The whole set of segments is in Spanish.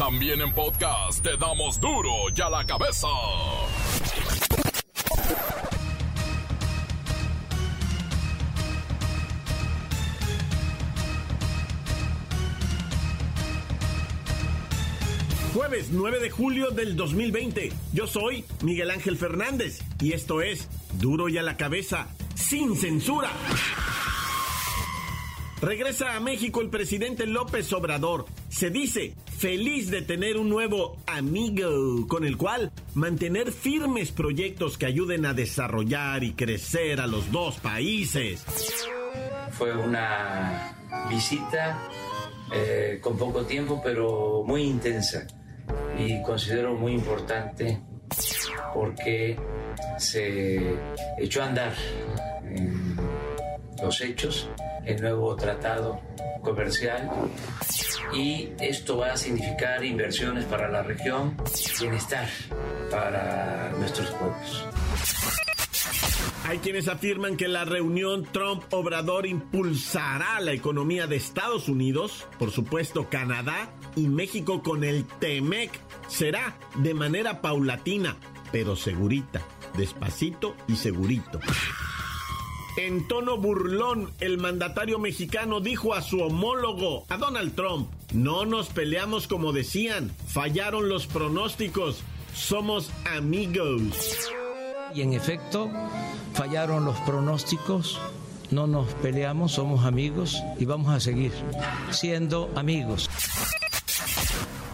También en podcast te damos duro y a la cabeza. Jueves 9 de julio del 2020. Yo soy Miguel Ángel Fernández y esto es Duro y a la cabeza, sin censura. Regresa a México el presidente López Obrador. Se dice feliz de tener un nuevo amigo con el cual mantener firmes proyectos que ayuden a desarrollar y crecer a los dos países. Fue una visita eh, con poco tiempo, pero muy intensa y considero muy importante porque se echó a andar en los hechos el nuevo tratado comercial y esto va a significar inversiones para la región, bienestar para nuestros pueblos. Hay quienes afirman que la reunión Trump-Obrador impulsará la economía de Estados Unidos, por supuesto Canadá y México con el TEMEC. Será de manera paulatina, pero segurita, despacito y segurito. En tono burlón, el mandatario mexicano dijo a su homólogo, a Donald Trump, no nos peleamos como decían, fallaron los pronósticos, somos amigos. Y en efecto, fallaron los pronósticos, no nos peleamos, somos amigos y vamos a seguir siendo amigos.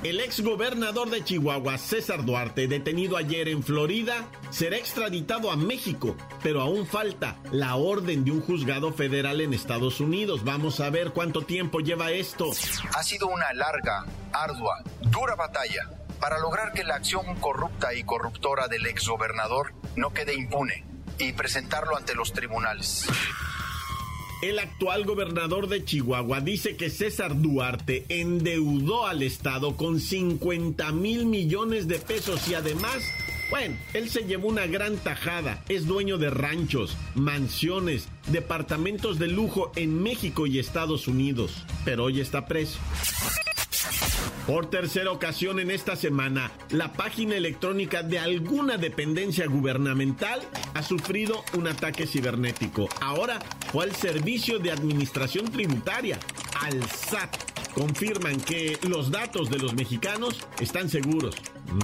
El ex gobernador de Chihuahua, César Duarte, detenido ayer en Florida, será extraditado a México, pero aún falta la orden de un juzgado federal en Estados Unidos. Vamos a ver cuánto tiempo lleva esto. Ha sido una larga, ardua, dura batalla para lograr que la acción corrupta y corruptora del ex gobernador no quede impune y presentarlo ante los tribunales. El actual gobernador de Chihuahua dice que César Duarte endeudó al Estado con 50 mil millones de pesos y además, bueno, él se llevó una gran tajada. Es dueño de ranchos, mansiones, departamentos de lujo en México y Estados Unidos, pero hoy está preso. Por tercera ocasión en esta semana, la página electrónica de alguna dependencia gubernamental ha sufrido un ataque cibernético. Ahora fue al Servicio de Administración Tributaria, al SAT. Confirman que los datos de los mexicanos están seguros.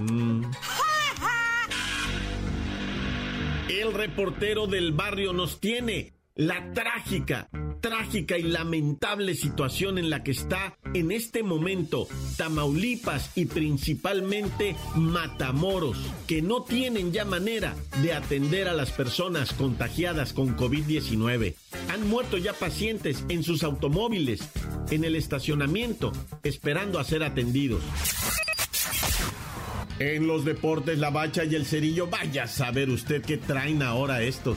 Mm. El reportero del barrio nos tiene la trágica, trágica y lamentable situación en la que está en este momento Tamaulipas y principalmente Matamoros, que no tienen ya manera de atender a las personas contagiadas con COVID-19. Han muerto ya pacientes en sus automóviles, en el estacionamiento, esperando a ser atendidos. En los deportes, la bacha y el cerillo, vaya a saber usted qué traen ahora estos.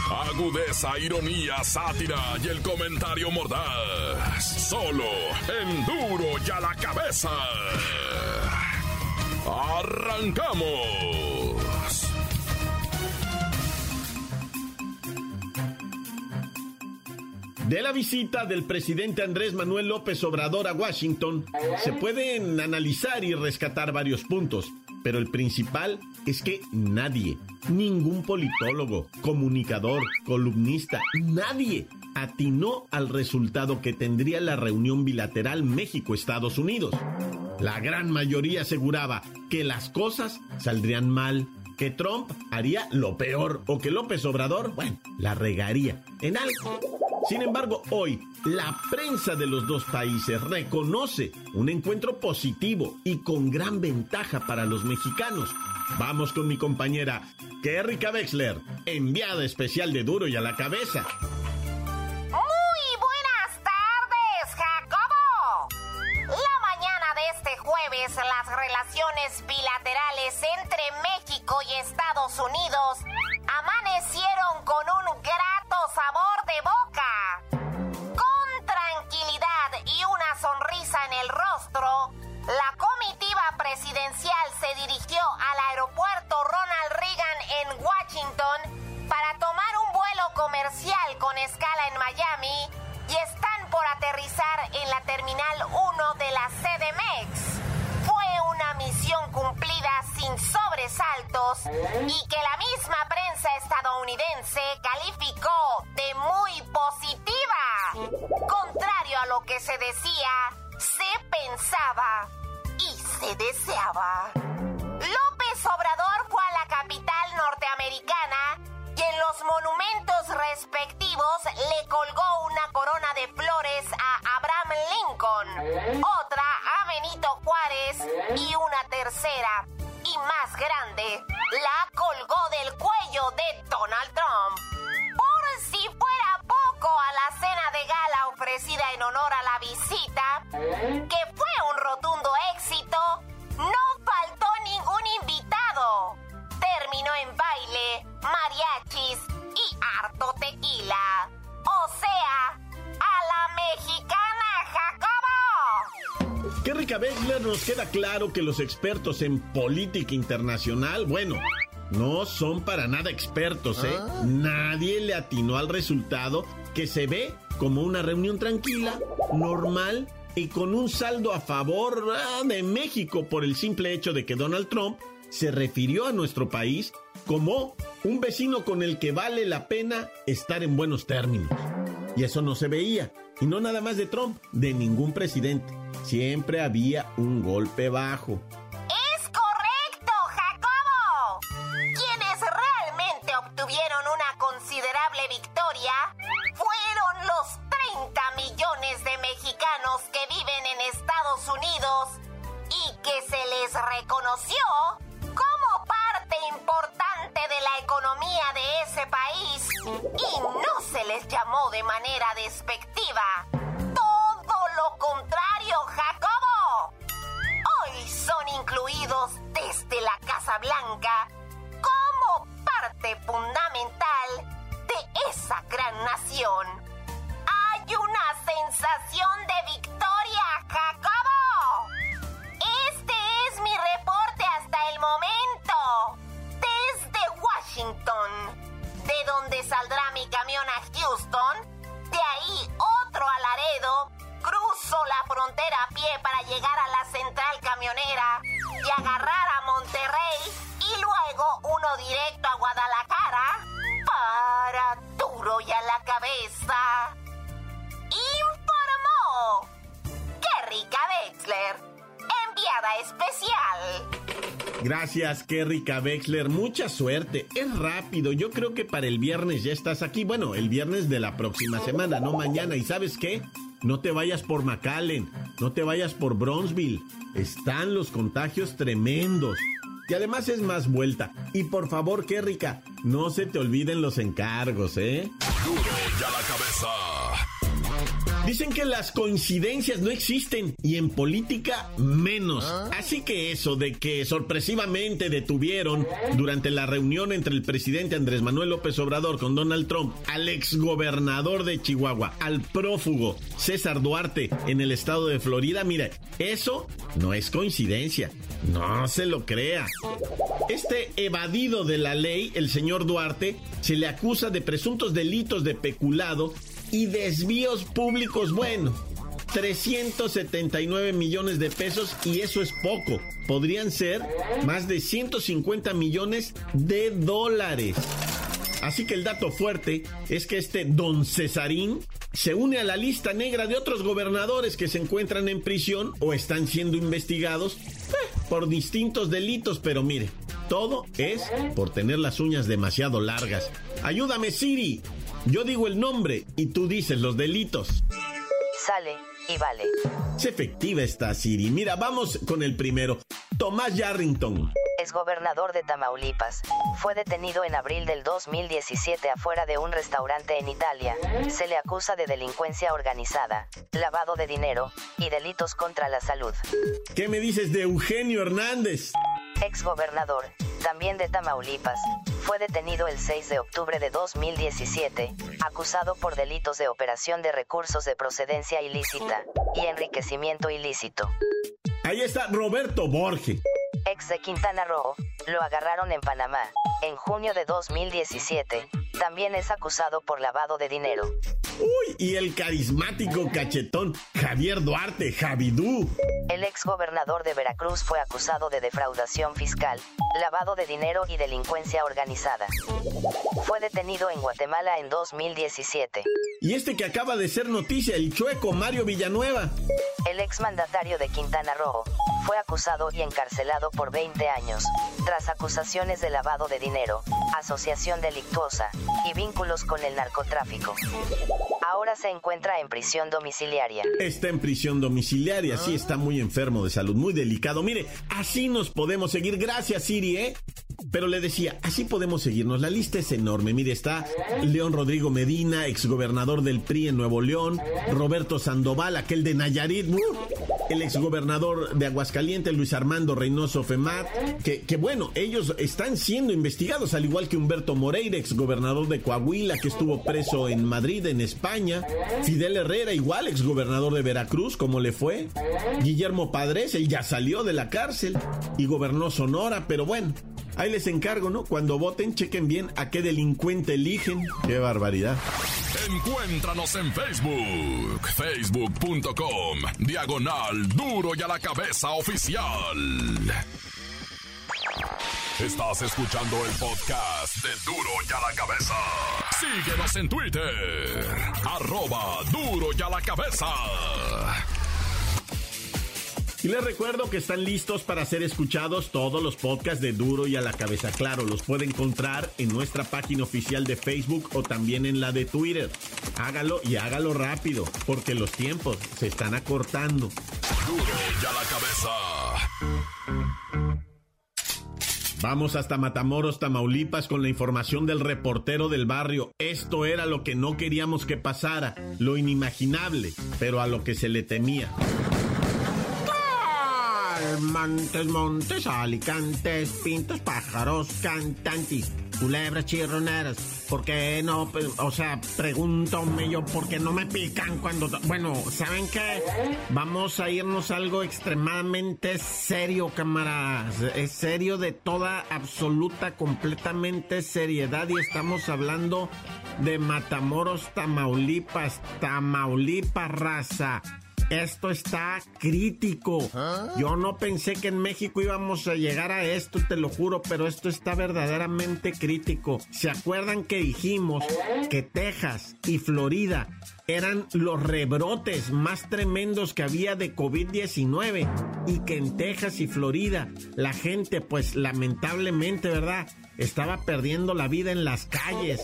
Agudeza, ironía, sátira y el comentario mordaz. Solo en duro y a la cabeza. ¡Arrancamos! De la visita del presidente Andrés Manuel López Obrador a Washington, se pueden analizar y rescatar varios puntos, pero el principal es que nadie, ningún politólogo, comunicador, columnista, nadie atinó al resultado que tendría la reunión bilateral México-Estados Unidos. La gran mayoría aseguraba que las cosas saldrían mal, que Trump haría lo peor o que López Obrador, bueno, la regaría en algo. Sin embargo, hoy la prensa de los dos países reconoce un encuentro positivo y con gran ventaja para los mexicanos. Vamos con mi compañera Kerrika Wexler, enviada especial de Duro y a la cabeza. Muy buenas tardes, Jacobo. La mañana de este jueves, las relaciones bilaterales entre México y Estados Unidos sobresaltos y una tercera y más grande la colgó del cuello de Donald Trump. Por si fuera poco a la cena de gala ofrecida en honor a la visita, que fue un rotundo éxito, Beckler nos queda claro que los expertos en política internacional, bueno, no son para nada expertos, ¿eh? Nadie le atinó al resultado que se ve como una reunión tranquila, normal y con un saldo a favor ah, de México por el simple hecho de que Donald Trump se refirió a nuestro país como un vecino con el que vale la pena estar en buenos términos. Y eso no se veía. Y no nada más de Trump, de ningún presidente. Siempre había un golpe bajo. Es correcto, Jacobo. Quienes realmente obtuvieron una considerable victoria fueron los 30 millones de mexicanos que viven en Estados Unidos y que se les reconoció como parte importante de la economía de ese país y no se les llamó de manera despectiva. Lo contrario, Jacobo. Hoy son incluidos desde la Casa Blanca como parte fundamental de esa gran nación. Hay una sensación de Kerrika Wexler, enviada especial. Gracias, Kerrika Wexler. Mucha suerte. Es rápido. Yo creo que para el viernes ya estás aquí. Bueno, el viernes de la próxima semana, no mañana. ¿Y sabes qué? No te vayas por McAllen. No te vayas por Bronzeville. Están los contagios tremendos. Y además es más vuelta. Y por favor, Kerrika, no se te olviden los encargos, ¿eh? Duro ya la cabeza. Dicen que las coincidencias no existen y en política menos. Así que eso de que sorpresivamente detuvieron durante la reunión entre el presidente Andrés Manuel López Obrador con Donald Trump al exgobernador de Chihuahua, al prófugo César Duarte en el estado de Florida, mire, eso no es coincidencia. No se lo crea. Este evadido de la ley, el señor Duarte, se le acusa de presuntos delitos de peculado y desvíos públicos, bueno, 379 millones de pesos y eso es poco. Podrían ser más de 150 millones de dólares. Así que el dato fuerte es que este don Cesarín se une a la lista negra de otros gobernadores que se encuentran en prisión o están siendo investigados eh, por distintos delitos, pero mire, todo es por tener las uñas demasiado largas. Ayúdame Siri. Yo digo el nombre y tú dices los delitos. Sale y vale. Es efectiva esta Siri. Mira, vamos con el primero. Tomás Yarrington. Es gobernador de Tamaulipas. Fue detenido en abril del 2017 afuera de un restaurante en Italia. Se le acusa de delincuencia organizada, lavado de dinero y delitos contra la salud. ¿Qué me dices de Eugenio Hernández? Ex gobernador, también de Tamaulipas, fue detenido el 6 de octubre de 2017, acusado por delitos de operación de recursos de procedencia ilícita y enriquecimiento ilícito. Ahí está Roberto Borge. Ex de Quintana Roo, lo agarraron en Panamá, en junio de 2017. También es acusado por lavado de dinero. Uy, y el carismático cachetón Javier Duarte, Javidú. El ex gobernador de Veracruz fue acusado de defraudación fiscal, lavado de dinero y delincuencia organizada. Fue detenido en Guatemala en 2017. Y este que acaba de ser noticia, el chueco Mario Villanueva. El exmandatario de Quintana Roo fue acusado y encarcelado por 20 años, tras acusaciones de lavado de dinero, asociación delictuosa y vínculos con el narcotráfico. Ahora se encuentra en prisión domiciliaria. Está en prisión domiciliaria, sí, está muy enfermo de salud, muy delicado. Mire, así nos podemos seguir. Gracias, Siri, ¿eh? Pero le decía, así podemos seguirnos. La lista es enorme. Mire, está León Rodrigo Medina, exgobernador del PRI en Nuevo León, Roberto Sandoval, aquel de Nayarit, el exgobernador de Aguascalientes, Luis Armando Reynoso Femar, que, que bueno, ellos están siendo investigados, al igual que Humberto Moreira, exgobernador de Coahuila, que estuvo preso en Madrid, en España, Fidel Herrera, igual exgobernador de Veracruz, como le fue, Guillermo Padres, él ya salió de la cárcel y gobernó Sonora, pero bueno, Ahí les encargo, ¿no? Cuando voten, chequen bien a qué delincuente eligen. ¡Qué barbaridad! Encuéntranos en Facebook, facebook.com, diagonal duro y a la cabeza oficial. Estás escuchando el podcast de Duro y a la cabeza. Síguenos en Twitter, arroba duro y a la cabeza. Y les recuerdo que están listos para ser escuchados todos los podcasts de Duro y a la cabeza. Claro, los puede encontrar en nuestra página oficial de Facebook o también en la de Twitter. Hágalo y hágalo rápido, porque los tiempos se están acortando. Duro y a la cabeza. Vamos hasta Matamoros, Tamaulipas con la información del reportero del barrio. Esto era lo que no queríamos que pasara, lo inimaginable, pero a lo que se le temía. Montes, montes, alicantes, pintos, pájaros, cantantes, culebras, chirroneras. ¿Por qué no? Pues, o sea, pregúntame yo, ¿por qué no me pican cuando... Bueno, ¿saben qué? Vamos a irnos a algo extremadamente serio, camaradas. Es serio de toda, absoluta, completamente seriedad y estamos hablando de Matamoros, Tamaulipas, Tamaulipas, raza. Esto está crítico. Yo no pensé que en México íbamos a llegar a esto, te lo juro, pero esto está verdaderamente crítico. ¿Se acuerdan que dijimos que Texas y Florida eran los rebrotes más tremendos que había de COVID-19 y que en Texas y Florida la gente pues lamentablemente, ¿verdad? Estaba perdiendo la vida en las calles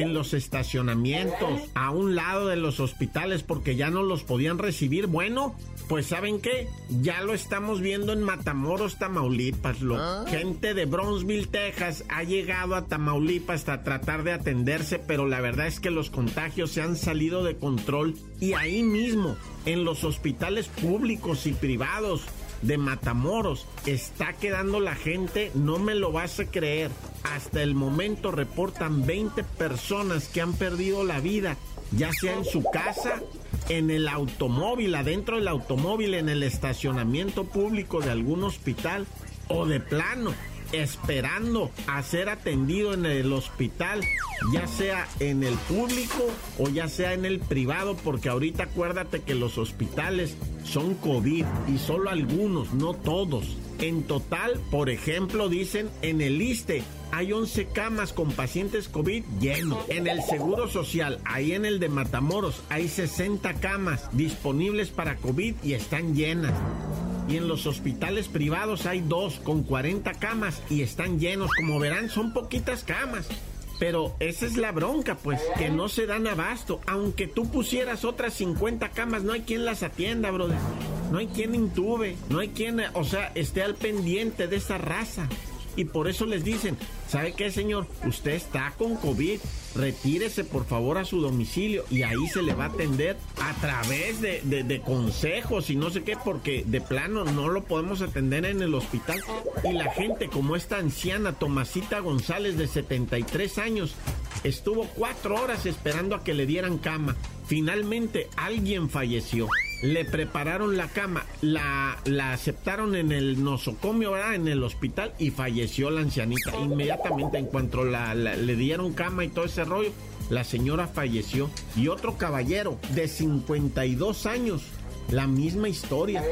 en los estacionamientos, a un lado de los hospitales porque ya no los podían recibir. Bueno, pues ¿saben qué? Ya lo estamos viendo en Matamoros, Tamaulipas. Lo, ¿Ah? Gente de Bronzeville, Texas ha llegado a Tamaulipas hasta tratar de atenderse, pero la verdad es que los contagios se han salido de control y ahí mismo, en los hospitales públicos y privados, de Matamoros. Está quedando la gente, no me lo vas a creer. Hasta el momento reportan 20 personas que han perdido la vida, ya sea en su casa, en el automóvil, adentro del automóvil, en el estacionamiento público de algún hospital o de plano esperando a ser atendido en el hospital, ya sea en el público o ya sea en el privado, porque ahorita acuérdate que los hospitales son COVID y solo algunos, no todos. En total, por ejemplo, dicen en el ISTE hay 11 camas con pacientes COVID llenos. En el Seguro Social, ahí en el de Matamoros, hay 60 camas disponibles para COVID y están llenas y en los hospitales privados hay dos con 40 camas y están llenos. Como verán, son poquitas camas. Pero esa es la bronca, pues, que no se dan abasto. Aunque tú pusieras otras 50 camas, no hay quien las atienda, brother. No hay quien intube, no hay quien, o sea, esté al pendiente de esa raza. Y por eso les dicen, ¿sabe qué, señor? Usted está con COVID. Retírese por favor a su domicilio y ahí se le va a atender a través de, consejos y no sé qué, porque de plano no lo podemos atender en el hospital. Y la gente, como esta anciana Tomasita González de 73 años, estuvo cuatro horas esperando a que le dieran cama. Finalmente alguien falleció le prepararon la cama, la, la aceptaron en el nosocomio, ¿verdad? En el hospital y falleció la ancianita. Inmediatamente en cuanto la, le dieron cama y todo ese rollo, la señora falleció. Y otro caballero de 52 años la misma historia.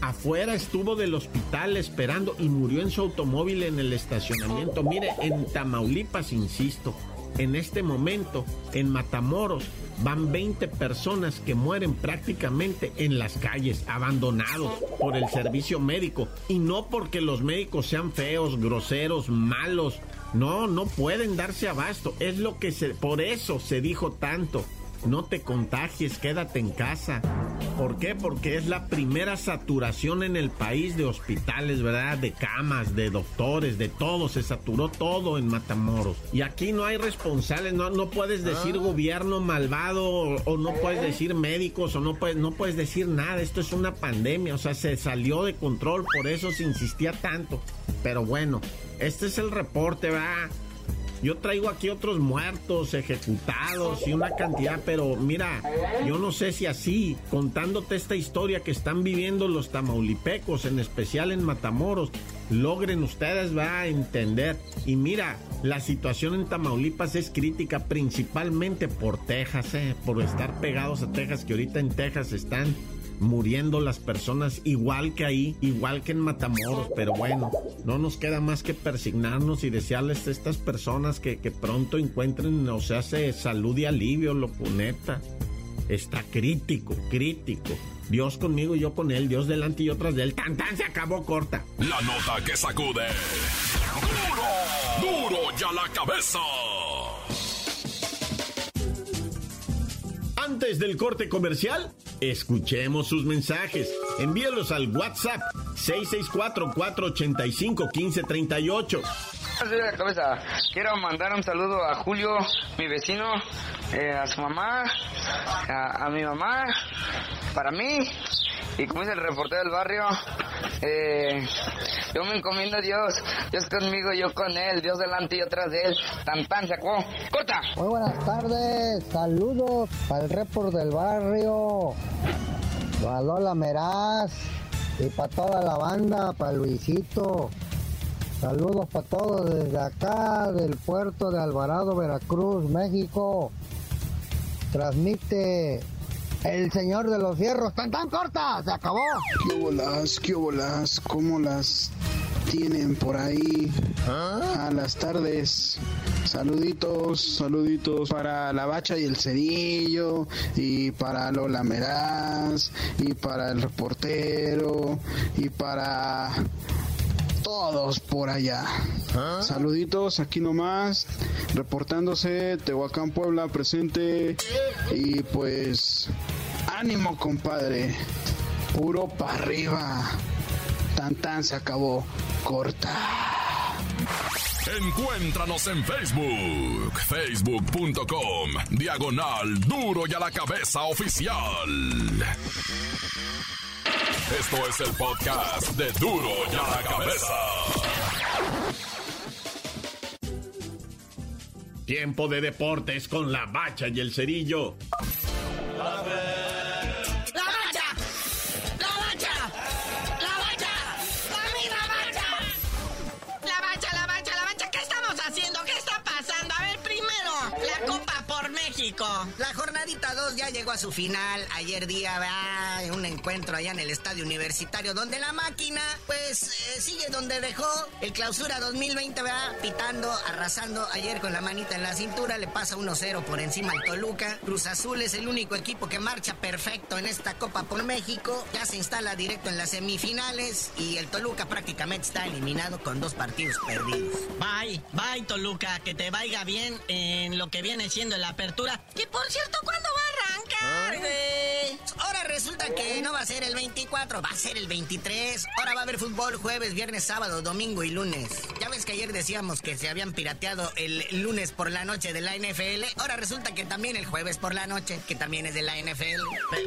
Afuera estuvo del hospital esperando y murió en su automóvil en el estacionamiento. Mire, en Tamaulipas, insisto, en este momento, en Matamoros, van 20 personas que mueren prácticamente en las calles, abandonados por el servicio médico. Y no porque los médicos sean feos, groseros, malos. No, no pueden darse abasto. Es lo que se... Por eso se dijo tanto no te contagies, quédate en casa. ¿Por qué? Porque es la primera saturación en el país de hospitales, ¿verdad? De camas, de doctores, de todo. Se saturó todo en Matamoros. Y aquí no hay responsables, no, no puedes decir ah. gobierno malvado o, no puedes decir médicos o no puedes, no puedes decir nada. Esto es una pandemia, o sea, se salió de control, por eso se insistía tanto. Pero bueno, este es el reporte, ¿verdad? Yo traigo aquí otros muertos, ejecutados y una cantidad, pero mira, yo no sé si así, contándote esta historia que están viviendo los tamaulipecos, en especial en Matamoros, logren ustedes va a entender. Y mira, la situación en Tamaulipas es crítica principalmente por Texas, eh, por estar pegados a Texas, que ahorita en Texas están muriendo las personas igual que ahí, igual que en Matamoros, pero bueno, no nos queda más que persignarnos y desearles a estas personas que, pronto encuentren, o sea, se salud y alivio, lo neta. Está crítico, crítico. Dios conmigo y yo con él, Dios delante y otras de él. Tan tan se acabó corta. La nota que sacude. Duro, duro ya la cabeza. Antes del corte comercial, escuchemos sus mensajes. Envíelos al WhatsApp 664-485-1538. cabeza. Quiero mandar un saludo a Julio, mi vecino, eh, a su mamá, a, a mi mamá, para mí y como es el reportero del barrio, eh, yo me encomiendo a Dios. Dios conmigo, yo con Él. Dios delante y atrás de Él. Tan tan, se acabó. ¡Corta! Muy buenas tardes. Saludos para el report del barrio. Para Lola Meraz. Y para toda la banda, para Luisito. Saludos para todos desde acá, del puerto de Alvarado, Veracruz, México. Transmite el señor de los fierros, tan tan corta, se acabó. ¿Qué bolas, qué bolas? ¿Cómo las tienen por ahí ¿Ah? a las tardes? Saluditos, saluditos para la bacha y el cerillo, y para Lola Meraz, y para el reportero, y para todos por allá. ¿Ah? Saluditos aquí nomás, reportándose Tehuacán Puebla presente y pues ánimo compadre, puro para arriba. Tan tan se acabó, corta. Encuéntranos en Facebook, facebook.com, diagonal duro y a la cabeza oficial. Esto es el podcast de Duro y a la Cabeza. Tiempo de deportes con la bacha y el cerillo. Jornadita 2 ya llegó a su final. Ayer día, va un encuentro allá en el estadio universitario donde la máquina, pues, eh, sigue donde dejó. El clausura 2020, va pitando, arrasando. Ayer con la manita en la cintura le pasa 1-0 por encima al Toluca. Cruz Azul es el único equipo que marcha perfecto en esta Copa por México. Ya se instala directo en las semifinales y el Toluca prácticamente está eliminado con dos partidos perdidos. Bye, bye Toluca, que te vaya bien en lo que viene siendo la apertura que por cierto, ¿cuándo va güey? Ahora resulta que no va a ser el 24, va a ser el 23. Ahora va a haber fútbol jueves, viernes, sábado, domingo y lunes. Ya ves que ayer decíamos que se habían pirateado el lunes por la noche de la NFL. Ahora resulta que también el jueves por la noche, que también es de la NFL.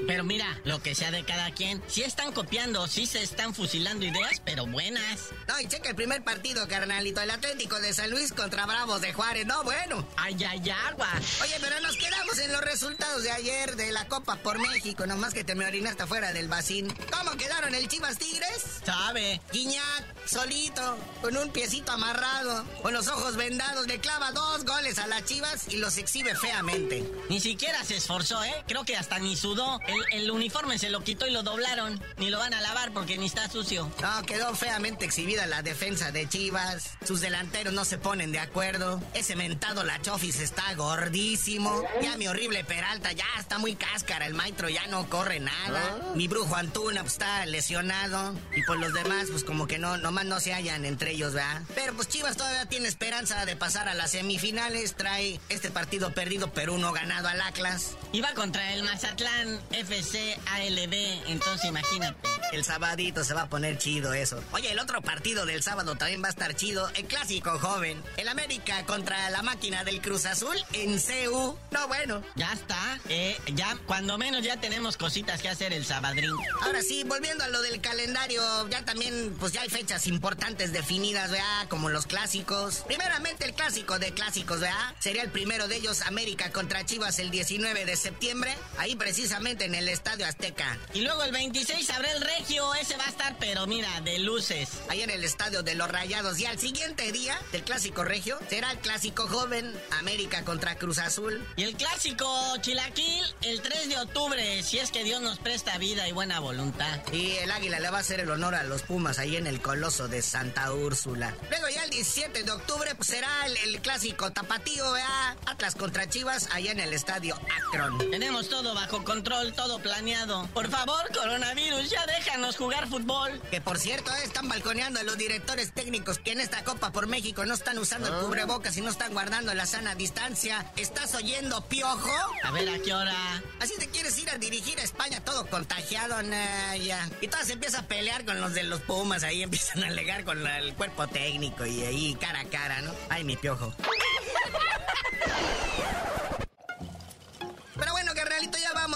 Pero, mira, lo que sea de cada quien. Sí están copiando, sí se están fusilando ideas, pero buenas. No, y checa el primer partido, carnalito. El Atlético de San Luis contra Bravos de Juárez. No, bueno. Ay, ay, agua. Oye, pero nos quedamos en los resultados de ayer de la Copa por México, no nomás que te me orinaste afuera del vacín. ¿Cómo quedaron el Chivas Tigres? Sabe. Guiñac, solito, con un piecito amarrado, con los ojos vendados, le clava dos goles a las Chivas y los exhibe feamente. Ni siquiera se esforzó, ¿eh? Creo que hasta ni sudó. El, el uniforme se lo quitó y lo doblaron. Ni lo van a lavar porque ni está sucio. No, quedó feamente exhibida la defensa de Chivas. Sus delanteros no se ponen de acuerdo. Ese mentado La Chofis está gordísimo. Ya mi horrible Peralta ya está muy cáscara. El maestro ya no corre nada. Mi brujo Antuna pues, está lesionado. Y por los demás, pues como que no, nomás no se hallan entre ellos, ¿verdad? Pero pues Chivas todavía tiene esperanza de pasar a las semifinales. Trae este partido perdido, pero uno ganado al Atlas. Y va contra el Mazatlán FC ALB. Entonces imagínate. El sabadito se va a poner chido eso. Oye, el otro partido del sábado también va a estar chido. El clásico joven. El América contra la máquina del Cruz Azul en CU. No, bueno. Ya está. Eh, ya, cuando menos ya tenemos cositas que hacer el sabadrín. Ahora sí, volviendo a lo del calendario, ya también, pues ya hay fechas importantes definidas, ¿verdad? Como los clásicos. Primeramente el clásico de clásicos, ¿verdad? Sería el primero de ellos, América contra Chivas el 19 de septiembre. Ahí precisamente en el Estadio Azteca. Y luego el 26 habrá el Regio. Ese va a estar, pero mira, de luces. Ahí en el Estadio de los Rayados. Y al siguiente día del clásico Regio será el clásico joven, América contra Cruz Azul. Y el clásico Chilaquil el 3 de octubre, si es que Dios nos presta vida y buena voluntad. Y el Águila le va a hacer el honor a los Pumas ahí en el Coloso de Santa Úrsula. Luego ya el 17 de octubre pues, será el, el clásico tapatío, ¿verdad? Atlas contra Chivas allá en el estadio Akron. Tenemos todo bajo control, todo planeado. Por favor, coronavirus, ya déjanos jugar fútbol. Que por cierto, eh, están balconeando a los directores técnicos que en esta Copa por México no están usando el cubrebocas y no están guardando la sana distancia. ¿Estás oyendo, piojo? A ver, ¿a qué hora? Así te quieres ir a dirigir a España todo contagiado, nah, ya. Y todo se empieza a pelear con los de los Pumas, ahí empiezan a alegar con la- el cuerpo técnico y ahí cara a cara, ¿no? Ay, mi piojo.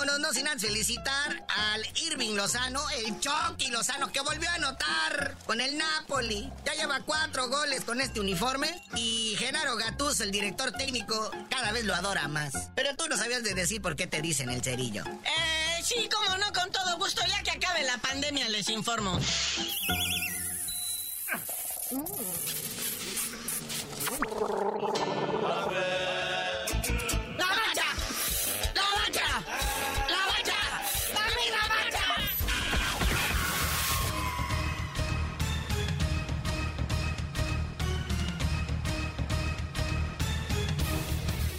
Vámonos, no sin antes felicitar al Irving Lozano, el Chucky Lozano, que volvió a anotar con el Napoli. Ya lleva cuatro goles con este uniforme. Y Genaro Gattuso, el director técnico, cada vez lo adora más. Pero tú no sabías de decir por qué te dicen el cerillo. Eh, sí, cómo no, con todo gusto. Ya que acabe la pandemia, les informo. ¡La